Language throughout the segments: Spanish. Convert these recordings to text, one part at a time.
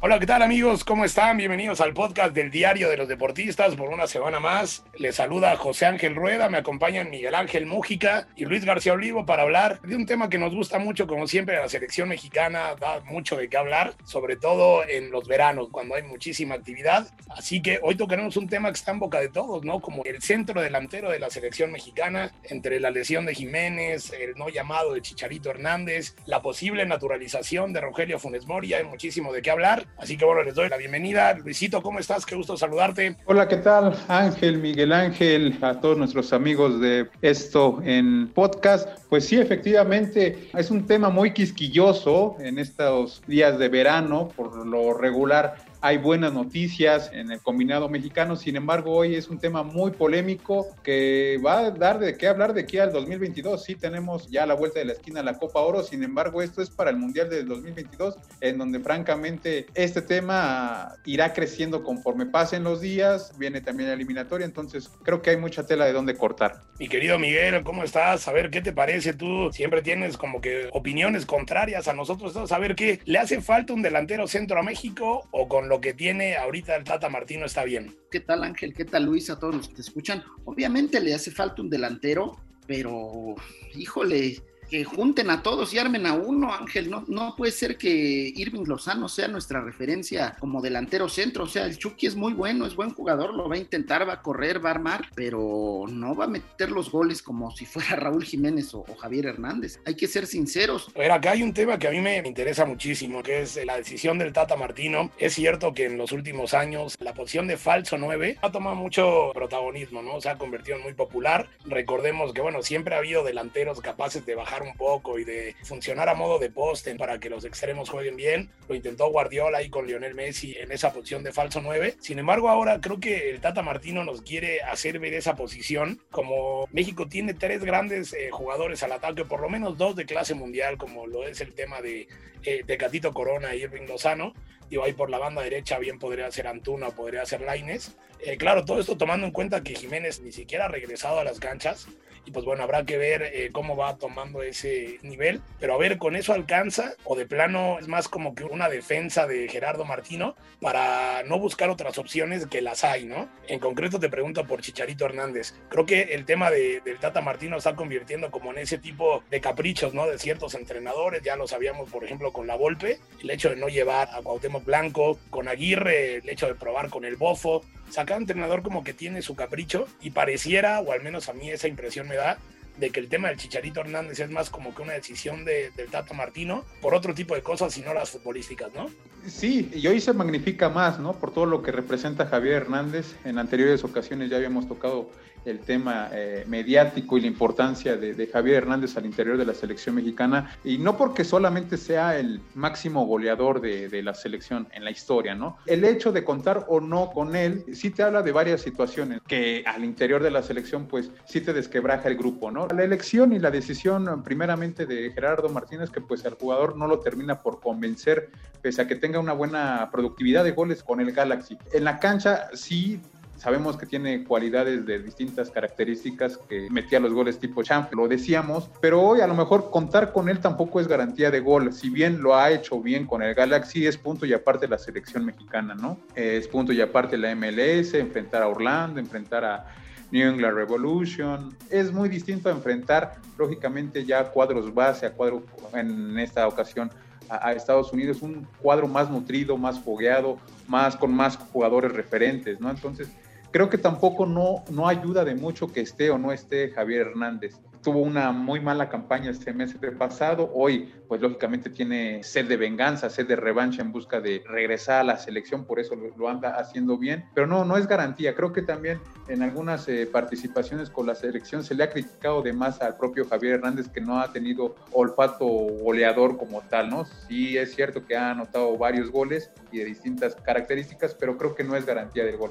Hola, ¿qué tal amigos? ¿Cómo están? Bienvenidos al podcast del Diario de los Deportistas por una semana más. Les saluda José Ángel Rueda, me acompañan Miguel Ángel Mújica y Luis García Olivo para hablar de un tema que nos gusta mucho, como siempre, la selección mexicana da mucho de qué hablar, sobre todo en los veranos, cuando hay muchísima actividad. Así que hoy tocaremos un tema que está en boca de todos, ¿no? Como el centro delantero de la selección mexicana, entre la lesión de Jiménez, el no llamado de Chicharito Hernández, la posible naturalización de Rogelio Funes Mori, hay muchísimo de qué hablar. Así que bueno, les doy la bienvenida. Luisito, ¿cómo estás? Qué gusto saludarte. Hola, ¿qué tal? Ángel, Miguel Ángel, a todos nuestros amigos de esto en podcast. Pues sí, efectivamente, es un tema muy quisquilloso en estos días de verano, por lo regular hay buenas noticias en el combinado mexicano, sin embargo hoy es un tema muy polémico que va a dar de qué hablar de aquí al 2022. Sí tenemos ya la vuelta de la esquina la Copa Oro, sin embargo esto es para el Mundial del 2022, en donde francamente este tema irá creciendo conforme pasen los días, viene también la eliminatoria, entonces creo que hay mucha tela de dónde cortar. Mi querido Miguel, ¿cómo estás? A ver, ¿qué te parece? Tú siempre tienes como que opiniones contrarias a nosotros, a ver qué le hace falta un delantero centro a México o con lo que tiene ahorita el Tata Martino está bien. ¿Qué tal Ángel? ¿Qué tal Luis? A todos los que te escuchan. Obviamente le hace falta un delantero, pero híjole, que junten a todos y armen a uno, Ángel. No, no puede ser que Irving Lozano sea nuestra referencia como delantero centro. O sea, el Chucky es muy bueno, es buen jugador, lo va a intentar, va a correr, va a armar, pero no va a meter los goles como si fuera Raúl Jiménez o, o Javier Hernández. Hay que ser sinceros. A ver, acá hay un tema que a mí me interesa muchísimo, que es la decisión del Tata Martino. Es cierto que en los últimos años la posición de falso 9 ha tomado mucho protagonismo, ¿no? Se ha convertido en muy popular. Recordemos que, bueno, siempre ha habido delanteros capaces de bajar un poco y de funcionar a modo de poste para que los extremos jueguen bien. Lo intentó Guardiola ahí con Lionel Messi en esa posición de falso 9. Sin embargo, ahora creo que el Tata Martino nos quiere hacer ver esa posición como México tiene tres grandes eh, jugadores al ataque, por lo menos dos de clase mundial, como lo es el tema de, eh, de Catito Corona y Irving Lozano. Digo, ahí por la banda derecha bien podría ser Antuna, podría ser Laines. Eh, claro, todo esto tomando en cuenta que Jiménez ni siquiera ha regresado a las canchas y pues bueno, habrá que ver eh, cómo va tomando ese nivel, pero a ver, con eso alcanza o de plano es más como que una defensa de Gerardo Martino para no buscar otras opciones que las hay, ¿no? En concreto te pregunto por Chicharito Hernández. Creo que el tema de, del Tata Martino está convirtiendo como en ese tipo de caprichos, ¿no? De ciertos entrenadores, ya lo sabíamos, por ejemplo, con la Volpe, el hecho de no llevar a Cuauhtémoc Blanco, con Aguirre, el hecho de probar con el Bofo, o sea, cada entrenador como que tiene su capricho y pareciera, o al menos a mí esa impresión me da, de que el tema del Chicharito Hernández es más como que una decisión de, del Tato Martino por otro tipo de cosas y no las futbolísticas, ¿no? Sí, y hoy se magnifica más, ¿no? Por todo lo que representa Javier Hernández. En anteriores ocasiones ya habíamos tocado el tema eh, mediático y la importancia de, Javier Hernández al interior de la selección mexicana, y no porque solamente sea el máximo goleador de, la selección en la historia, ¿no? El hecho de contar o no con él sí te habla de varias situaciones que al interior de la selección pues sí te desquebraja el grupo, ¿no? La elección y la decisión primeramente de Gerardo Martínez que pues el jugador no lo termina por convencer pese a que tenga una buena productividad de goles con el Galaxy. En la cancha sí Sabemos que tiene cualidades de distintas características, que metía los goles tipo champ, lo decíamos, pero hoy a lo mejor contar con él tampoco es garantía de gol. Si bien lo ha hecho bien con el Galaxy, es punto y aparte la selección mexicana, ¿no? Es punto y aparte la MLS, enfrentar a Orlando, enfrentar a New England Revolution. Es muy distinto a enfrentar, lógicamente, ya cuadros base, a cuadro en esta ocasión a, a, Estados Unidos, un cuadro más nutrido, más fogueado, más con más jugadores referentes, ¿no? Entonces, creo que tampoco no, no ayuda de mucho que esté o no esté Javier Hernández. tuvo una muy mala campaña el semestre pasado, hoy pues lógicamente tiene sed de venganza, sed de revancha en busca de regresar a la selección, por eso lo, anda haciendo bien, pero no, no es garantía, creo que también en algunas eh, participaciones con la selección se le ha criticado de más al propio Javier Hernández que no ha tenido olfato goleador como tal, ¿no? Sí es cierto que ha anotado varios goles y de distintas características, pero creo que no es garantía del gol.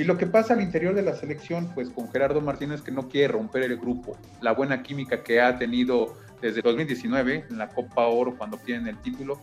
Y lo que pasa al interior de la selección, pues con Gerardo Martínez que no quiere romper el grupo, la buena química que ha tenido desde 2019 en la Copa Oro cuando obtienen el título,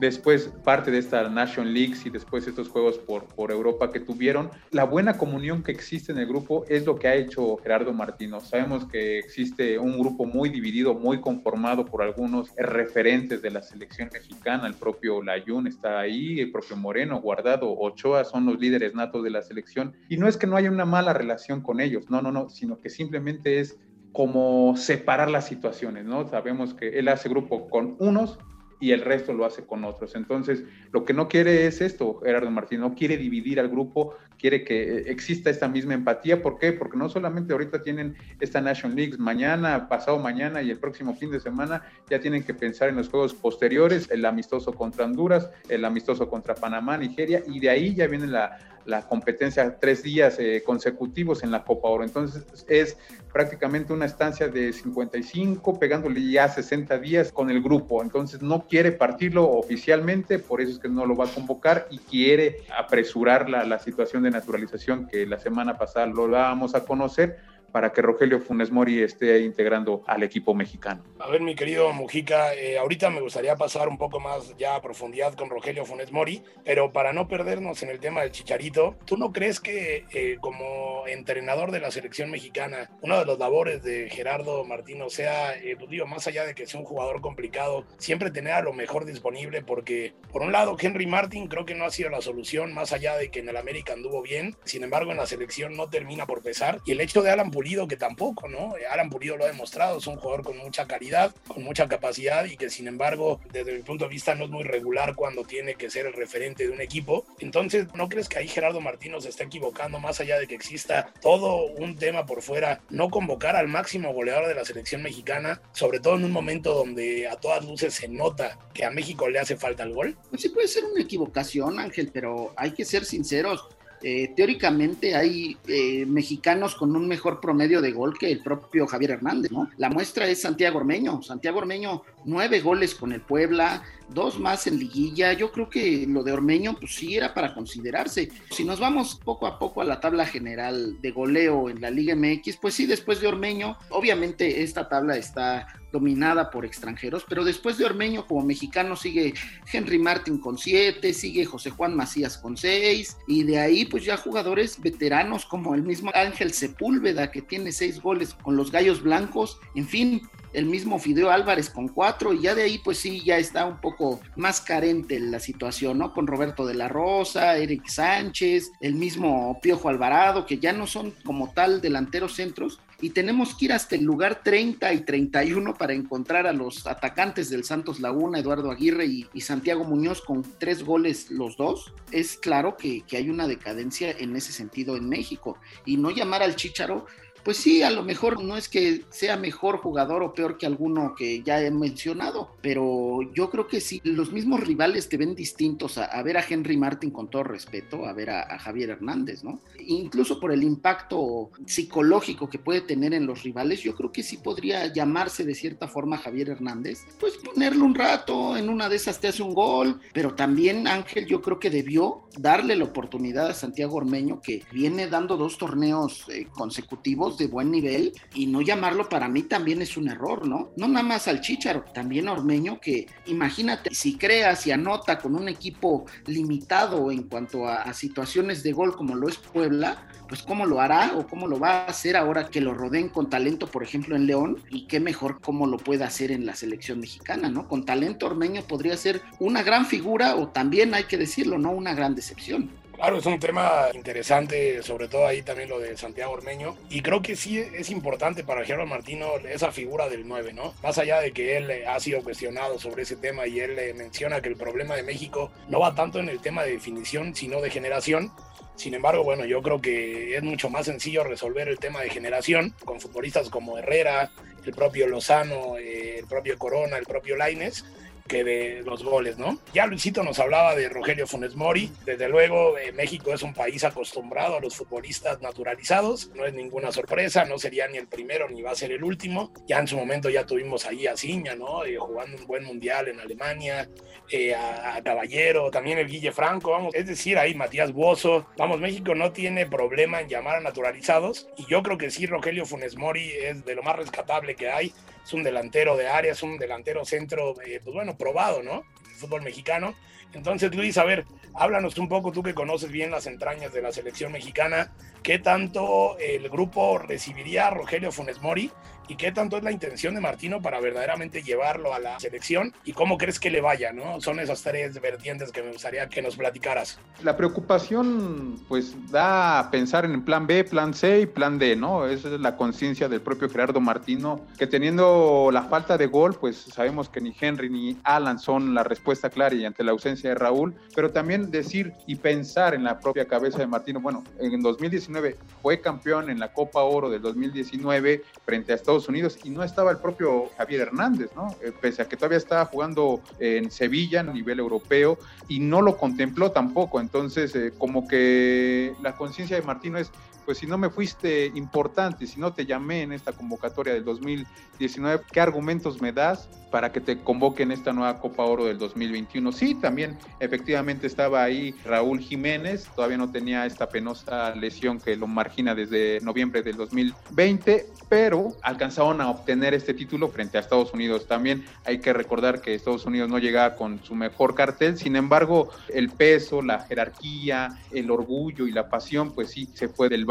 después parte de esta Nation Leagues y después estos juegos por, por Europa que tuvieron. La buena comunión que existe en el grupo es lo que ha hecho Gerardo Martino. Sabemos que existe un grupo muy dividido, muy conformado por algunos referentes de la selección mexicana. El propio Layun está ahí, el propio Moreno, Guardado, Ochoa son los líderes natos de la selección. Y no es que no haya una mala relación con ellos, no, no, no, sino que simplemente es como separar las situaciones, ¿no? Sabemos que él hace grupo con unos y el resto lo hace con otros. Entonces, lo que no quiere es esto, Gerardo Martín, no quiere dividir al grupo, quiere que exista esta misma empatía. ¿Por qué? Porque no solamente ahorita tienen esta Nation League, mañana, pasado mañana y el próximo fin de semana ya tienen que pensar en los juegos posteriores, el amistoso contra Honduras, el amistoso contra Panamá, Nigeria, y de ahí ya viene la, la competencia tres días eh, consecutivos en la Copa Oro. Entonces es prácticamente una estancia de 55, pegándole ya 60 días con el grupo. Entonces no quiere partirlo oficialmente, por eso es que no lo va a convocar y quiere apresurar la, la situación de naturalización que la semana pasada lo dábamos a conocer para que Rogelio Funes Mori esté integrando al equipo mexicano. A ver, mi querido Mujica, eh, ahorita me gustaría pasar un poco más ya a profundidad con Rogelio Funes Mori, pero para no perdernos en el tema del Chicharito, ¿tú no crees que eh, como entrenador de la selección mexicana, una de las labores de Gerardo Martino sea, eh, pues digo, más allá de que sea un jugador complicado, siempre tener a lo mejor disponible? Porque, por un lado, Henry Martin creo que no ha sido la solución, más allá de que en el América anduvo bien, sin embargo, en la selección no termina por pesar. Y el hecho de Alan Pulido, que tampoco, ¿no? Alan Pulido lo ha demostrado, es un jugador con mucha calidad, con mucha capacidad y que sin embargo, desde mi punto de vista, no es muy regular cuando tiene que ser el referente de un equipo. Entonces, ¿no crees que ahí Gerardo Martino se está equivocando más allá de que exista todo un tema por fuera, no convocar al máximo goleador de la selección mexicana, sobre todo en un momento donde a todas luces se nota que a México le hace falta el gol? Pues sí puede ser una equivocación, Ángel, pero hay que ser sinceros eh, teóricamente hay eh, mexicanos con un mejor promedio de gol que el propio Javier Hernández, ¿no? La muestra es Santiago Ormeño. Santiago Ormeño, nueve goles con el Puebla, dos más en liguilla. Yo creo que lo de Ormeño, pues sí era para considerarse. Si nos vamos poco a poco a la tabla general de goleo en la Liga MX, pues sí, después de Ormeño, obviamente esta tabla está dominada por extranjeros, pero después de Ormeño como mexicano sigue Henry Martin con siete, sigue José Juan Macías con seis, y de ahí pues ya jugadores veteranos como el mismo Ángel Sepúlveda que tiene seis goles con los Gallos Blancos, en fin, el mismo Fideo Álvarez con cuatro, y ya de ahí pues sí, ya está un poco más carente la situación, ¿no? Con Roberto de la Rosa, Eric Sánchez, el mismo Piojo Alvarado, que ya no son como tal delanteros centros, y tenemos que ir hasta el lugar 30 y 31 para encontrar a los atacantes del Santos Laguna, Eduardo Aguirre y, Santiago Muñoz con tres goles los dos, es claro que, que hay una decadencia en ese sentido en México. Y no llamar al Chicharo pues sí, a lo mejor no es que sea mejor jugador o peor que alguno que ya he mencionado, pero yo creo que si los mismos rivales te ven distintos a, ver a Henry Martin con todo respeto, a ver a, Javier Hernández, ¿no? Incluso por el impacto psicológico que puede tener en los rivales, yo creo que sí podría llamarse de cierta forma Javier Hernández, pues ponerlo un rato, en una de esas te hace un gol, pero también Ángel yo creo que debió darle la oportunidad a Santiago Ormeño, que viene dando dos torneos eh, consecutivos de buen nivel y no llamarlo para mí también es un error, ¿no? No nada más al Chicharo, también a Ormeño que imagínate si creas y anota con un equipo limitado en cuanto a, situaciones de gol como lo es Puebla, pues cómo lo hará o cómo lo va a hacer ahora que lo rodeen con talento, por ejemplo, en León, y qué mejor cómo lo puede hacer en la selección mexicana, ¿no? Con talento Ormeño podría ser una gran figura o también hay que decirlo, ¿no? Una gran decepción. Claro, es un tema interesante, sobre todo ahí también lo de Santiago Ormeño. Y creo que sí es importante para Gerardo Martino esa figura del 9, ¿no? Más allá de que él ha sido cuestionado sobre ese tema y él menciona que el problema de México no va tanto en el tema de definición, sino de generación. Sin embargo, bueno, yo creo que es mucho más sencillo resolver el tema de generación con futbolistas como Herrera, el propio Lozano, eh, el propio Corona, el propio Laines que de los goles, ¿no? Ya Luisito nos hablaba de Rogelio Funes Mori. Desde luego, eh, México es un país acostumbrado a los futbolistas naturalizados. No es ninguna sorpresa, no sería ni el primero ni va a ser el último. Ya en su momento ya tuvimos ahí a Ciña, ¿no? Eh, jugando un buen mundial en Alemania, eh, a, Caballero, también el Guille Franco, vamos. Es decir, ahí Matías Bozo. Vamos, México no tiene problema en llamar a naturalizados. Y yo creo que sí, Rogelio Funes Mori es de lo más rescatable que hay es un delantero de área, es un delantero centro, pues bueno, probado, ¿no? El fútbol mexicano. Entonces, Luis, a ver, háblanos un poco, tú que conoces bien las entrañas de la selección mexicana, ¿qué tanto el grupo recibiría a Rogelio Funes Mori y qué tanto es la intención de Martino para verdaderamente llevarlo a la selección y cómo crees que le vaya, ¿no? Son esas tres vertientes que me gustaría que nos platicaras. La preocupación, pues, da a pensar en plan B, plan C y plan D, ¿no? Esa es la conciencia del propio Gerardo Martino, que teniendo la falta de gol, pues sabemos que ni Henry ni Alan son la respuesta clara y ante la ausencia de Raúl, pero también decir y pensar en la propia cabeza de Martino, bueno, en 2019 fue campeón en la Copa Oro del 2019 frente a Estados Unidos y no estaba el propio Javier Hernández, ¿no? Eh, pese a que todavía estaba jugando en Sevilla a nivel europeo y no lo contempló tampoco. Entonces, eh, como que la conciencia de Martino es, pues si no me fuiste importante, si no te llamé en esta convocatoria del 2019, ¿qué argumentos me das para que te convoque en esta nueva Copa Oro del 2021? Sí, también efectivamente estaba ahí Raúl Jiménez, todavía no tenía esta penosa lesión que lo margina desde noviembre del 2020, pero alcanzaron a obtener este título frente a Estados Unidos. También hay que recordar que Estados Unidos no llegaba con su mejor cartel, sin embargo, el peso, la jerarquía, el orgullo y la pasión, pues sí, se fue del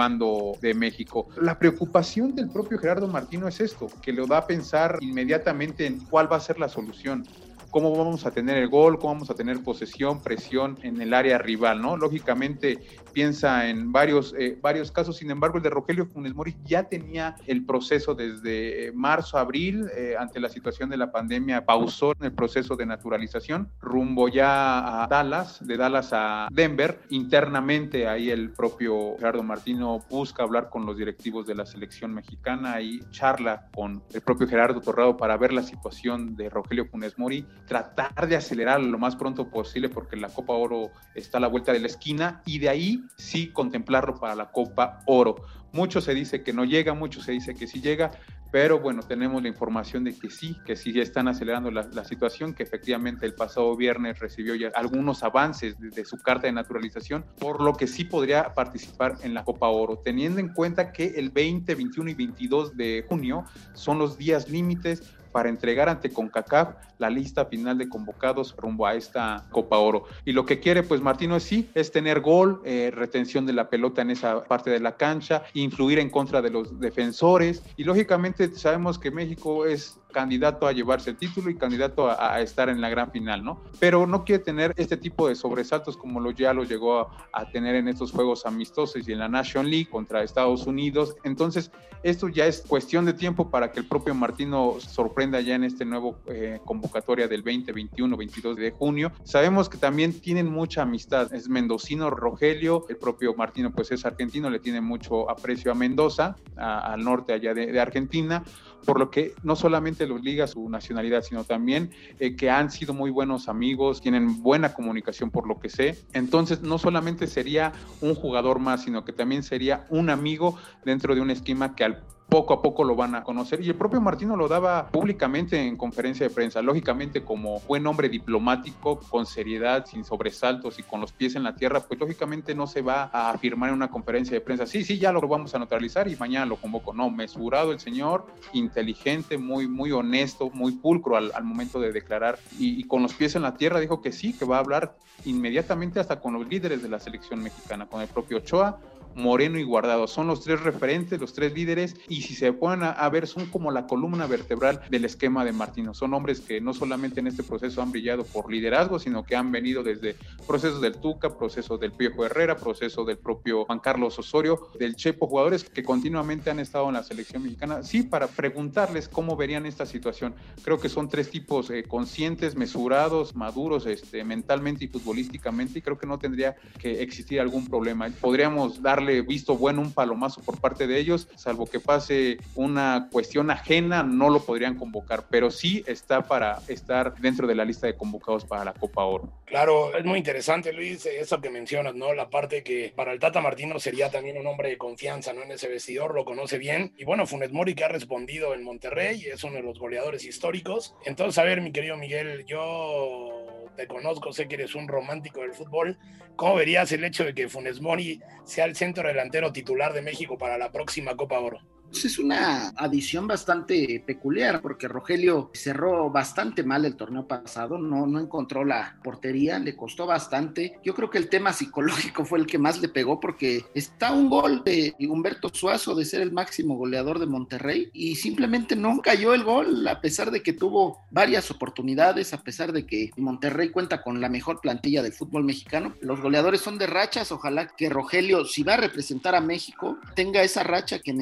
de México. La preocupación del propio Gerardo Martino es esto, que lo da a pensar inmediatamente en cuál va a ser la solución cómo vamos a tener el gol, cómo vamos a tener posesión, presión en el área rival, ¿no? Lógicamente piensa en varios, eh, varios casos, sin embargo el de Rogelio Funes Mori ya tenía el proceso desde marzo, abril, eh, ante la situación de la pandemia, pausó el proceso de naturalización, rumbo ya a Dallas, de Dallas a Denver, internamente ahí el propio Gerardo Martino busca hablar con los directivos de la selección mexicana y charla con el propio Gerardo Torrado para ver la situación de Rogelio Funes Mori tratar de acelerar lo más pronto posible porque la Copa Oro está a la vuelta de la esquina y de ahí sí contemplarlo para la Copa Oro. Mucho se dice que no llega, mucho se dice que sí llega, pero bueno, tenemos la información de que sí, que sí están acelerando la, situación, que efectivamente el pasado viernes recibió ya algunos avances de, de, su carta de naturalización, por lo que sí podría participar en la Copa Oro, teniendo en cuenta que el 20, 21 y 22 de junio son los días límites para entregar ante CONCACAF la lista final de convocados rumbo a esta Copa Oro. Y lo que quiere, pues Martino es sí, es tener gol, eh, retención de la pelota en esa parte de la cancha, influir en contra de los defensores. Y lógicamente sabemos que México es candidato a llevarse el título y candidato a, estar en la gran final, ¿no? Pero no quiere tener este tipo de sobresaltos como lo ya lo llegó a, tener en estos juegos amistosos y en la National League contra Estados Unidos. Entonces, esto ya es cuestión de tiempo para que el propio Martino sorprenda ya en este nuevo eh, convocatoria del 20, 21, 22 de junio. Sabemos que también tienen mucha amistad. Es mendocino Rogelio, el propio Martino pues es argentino, le tiene mucho aprecio a Mendoza, al norte allá de Argentina por lo que no solamente los liga su nacionalidad, sino también eh, que han sido muy buenos amigos, tienen buena comunicación por lo que sé. Entonces, no solamente sería un jugador más, sino que también sería un amigo dentro de un esquema que al poco a poco lo van a conocer. Y el propio Martino lo daba públicamente en conferencia de prensa, lógicamente como buen hombre diplomático, con seriedad, sin sobresaltos y con los pies en la tierra, pues lógicamente no se va a afirmar en una conferencia de prensa, sí, sí, ya lo vamos a neutralizar y mañana lo convoco. No, mesurado el señor, inteligente, muy, muy honesto, muy pulcro al, momento de declarar y, y con los pies en la tierra dijo que sí, que va a hablar inmediatamente hasta con los líderes de la selección mexicana, con el propio Ochoa, Moreno y Guardado. Son los tres referentes, los tres líderes, y si se ponen a, ver, son como la columna vertebral del esquema de Martino. Son hombres que no solamente en este proceso han brillado por liderazgo, sino que han venido desde procesos del Tuca, procesos del Piejo Herrera, proceso del propio Juan Carlos Osorio, del Chepo, jugadores que continuamente han estado en la selección mexicana. Sí, para preguntarles cómo verían esta situación. Creo que son tres tipos eh, conscientes, mesurados, maduros este, mentalmente y futbolísticamente, y creo que no tendría que existir algún problema. Podríamos darle visto bueno un palomazo por parte de ellos, salvo que pase una cuestión ajena, no lo podrían convocar, pero sí está para estar dentro de la lista de convocados para la Copa Oro. Claro, es muy interesante, Luis, eso que mencionas, ¿no? La parte que para el Tata Martino sería también un hombre de confianza, ¿no? En ese vestidor, lo conoce bien. Y bueno, Funes Mori que ha respondido en Monterrey, es uno de los goleadores históricos. Entonces, a ver, mi querido Miguel, yo te conozco, sé que eres un romántico del fútbol. ¿Cómo verías el hecho de que Funes Mori sea el centro delantero titular de México para la próxima Copa Oro? Pues es una adición bastante peculiar porque Rogelio cerró bastante mal el torneo pasado, no, no encontró la portería, le costó bastante. Yo creo que el tema psicológico fue el que más le pegó porque está un gol de Humberto Suazo de ser el máximo goleador de Monterrey y simplemente no cayó el gol a pesar de que tuvo varias oportunidades, a pesar de que Monterrey cuenta con la mejor plantilla del fútbol mexicano. Los goleadores son de rachas, ojalá que Rogelio, si va a representar a México, tenga esa racha que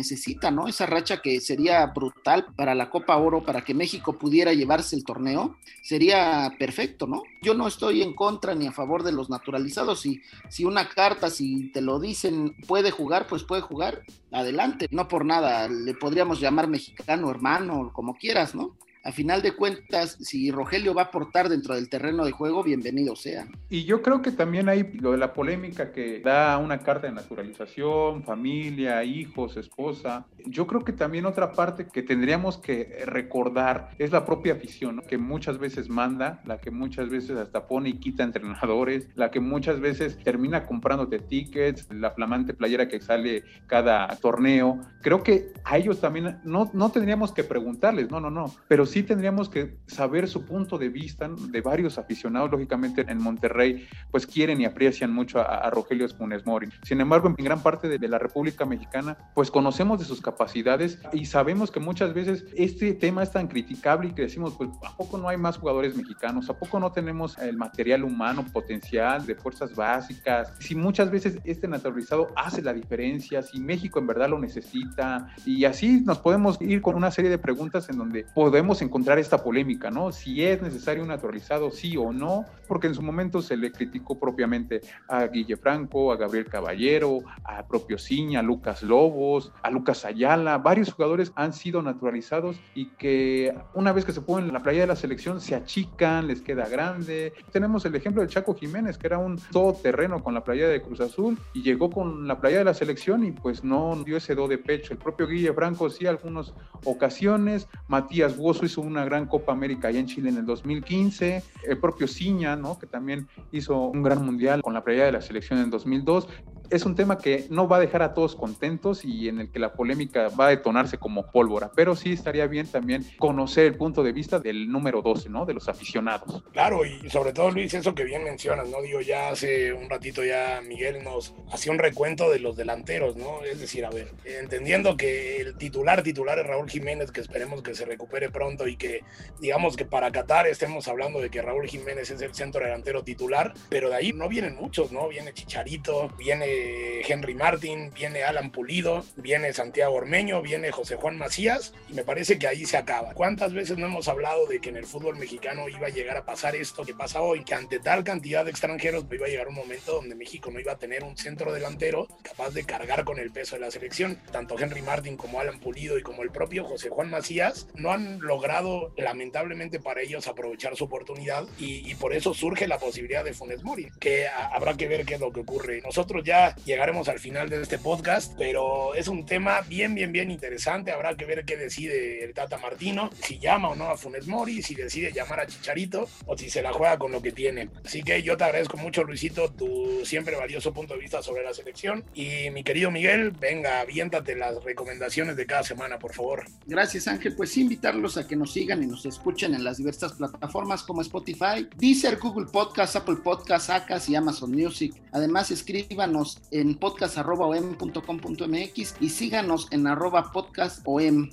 necesita esa racha que sería brutal para la Copa Oro, para que México pudiera llevarse el torneo, sería perfecto, ¿no? Yo no estoy en contra ni a favor de los naturalizados. Si, si una carta, si te lo dicen, puede jugar, pues puede jugar, adelante. No por nada, le podríamos llamar mexicano, hermano, como quieras, ¿no? a final de cuentas, si Rogelio va a aportar dentro del terreno de juego, bienvenido sea. Y yo creo que también hay lo de la polémica que da una carta de naturalización, familia, hijos, esposa. Yo creo que también otra parte que tendríamos que recordar es la propia afición, que muchas veces manda, la que muchas veces hasta pone y quita entrenadores, la que muchas veces termina comprándote tickets, la flamante playera que sale cada torneo. Creo que a ellos también no, no tendríamos que preguntarles, no, no, no, pero sí tendríamos que saber su punto de vista de varios aficionados, lógicamente en Monterrey, pues quieren y aprecian mucho a, Rogelio Funes Mori. Sin embargo, en gran parte de, la República Mexicana, pues conocemos de sus capacidades y sabemos que muchas veces este tema es tan criticable y que decimos, pues, ¿a poco no hay más jugadores mexicanos? ¿A poco no tenemos el material humano potencial de fuerzas básicas? Si muchas veces este naturalizado hace la diferencia, si México en verdad lo necesita, y así nos podemos ir con una serie de preguntas en donde podemos encontrar esta polémica, ¿no? Si es necesario un naturalizado, sí o no, porque en su momento se le criticó propiamente a Guille Franco, a Gabriel Caballero, a propio Ciña, a Lucas Lobos, a Lucas Ayala, varios jugadores han sido naturalizados y que una vez que se ponen en la playa de la selección se achican, les queda grande. Tenemos el ejemplo de Chaco Jiménez, que era un todoterreno con la playa de Cruz Azul y llegó con la playa de la selección y pues no dio ese do de pecho. El propio Guille Franco sí, algunas ocasiones, Matías Buoso hizo una gran Copa América allá en Chile en el 2015, el propio Ciña, ¿no? que también hizo un gran mundial con la playa de la selección en 2002. Es un tema que no va a dejar a todos contentos y en el que la polémica va a detonarse como pólvora, pero sí estaría bien también conocer el punto de vista del número 12, ¿no? De los aficionados. Claro, y sobre todo Luis, eso que bien mencionas, ¿no? Digo, ya hace un ratito ya Miguel nos hacía un recuento de los delanteros, ¿no? Es decir, a ver, entendiendo que el titular titular es Raúl Jiménez, que esperemos que se recupere pronto y que digamos que para Qatar estemos hablando de que Raúl Jiménez es el centro delantero titular, pero de ahí no vienen muchos, ¿no? Viene Chicharito, viene Henry Martin, viene Alan Pulido, viene Santiago Ormeño, viene José Juan Macías y me parece que ahí se acaba. ¿Cuántas veces no hemos hablado de que en el fútbol mexicano iba a llegar a pasar esto que pasa hoy? Que ante tal cantidad de extranjeros iba a llegar un momento donde México no iba a tener un centro delantero capaz de cargar con el peso de la selección. Tanto Henry Martin como Alan Pulido y como el propio José Juan Macías no han logrado lamentablemente para ellos, aprovechar su oportunidad y, por eso surge la posibilidad de Funes Mori, que habrá que ver qué es lo que ocurre. Nosotros ya llegaremos al final de este podcast, pero es un tema bien, bien, bien interesante. Habrá que ver qué decide el Tata Martino, si llama o no a Funes Mori, si decide llamar a Chicharito o si se la juega con lo que tiene. Así que yo te agradezco mucho, Luisito, tu siempre valioso punto de vista sobre la selección. Y mi querido Miguel, venga, aviéntate las recomendaciones de cada semana, por favor. Gracias, Ángel. Pues invitarlos a que nos sigan y nos escuchen en las diversas plataformas como Spotify, Deezer, Google Podcast, Apple Podcast, Acas y Amazon Music. Además, escríbanos en podcast.om.com.mx y síganos en arroba podcastom.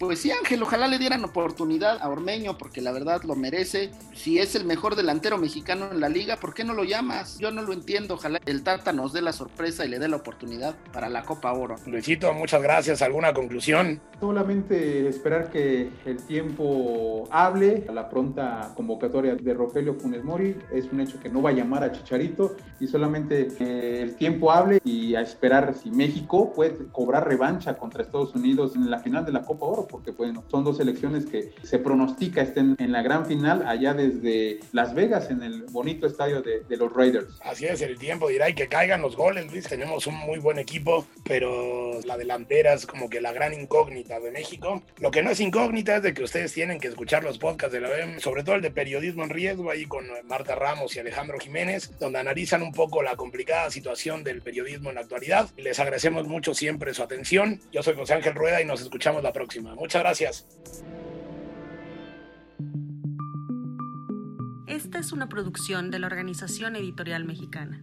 Pues sí, Ángel, ojalá le dieran oportunidad a Ormeño, porque la verdad lo merece. Si es el mejor delantero mexicano en la liga, ¿por qué no lo llamas? Yo no lo entiendo. Ojalá el Tata nos dé la sorpresa y le dé la oportunidad para la Copa Oro. Luisito, muchas gracias. ¿Alguna conclusión? Solamente esperar que el tiempo hable. La pronta convocatoria de Rogelio Funes Mori es un hecho que no va a llamar a Chicharito y solamente que el tiempo hable y a esperar si México puede cobrar revancha contra Estados Unidos en la final de la Copa Oro porque bueno, son dos selecciones que se pronostica estén en la gran final allá desde Las Vegas, en el bonito estadio de, de los Raiders. Así es, el tiempo dirá y que caigan los goles, Luis. Tenemos un muy buen equipo, pero la delantera es como que la gran incógnita de México. Lo que no es incógnita es de que ustedes tienen que escuchar los podcasts de la BEM, sobre todo el de Periodismo en Riesgo, ahí con Marta Ramos y Alejandro Jiménez, donde analizan un poco la complicada situación del periodismo en la actualidad. Les agradecemos mucho siempre su atención. Yo soy José Ángel Rueda y nos escuchamos la próxima. Muchas gracias. Esta es una producción de la Organización Editorial Mexicana.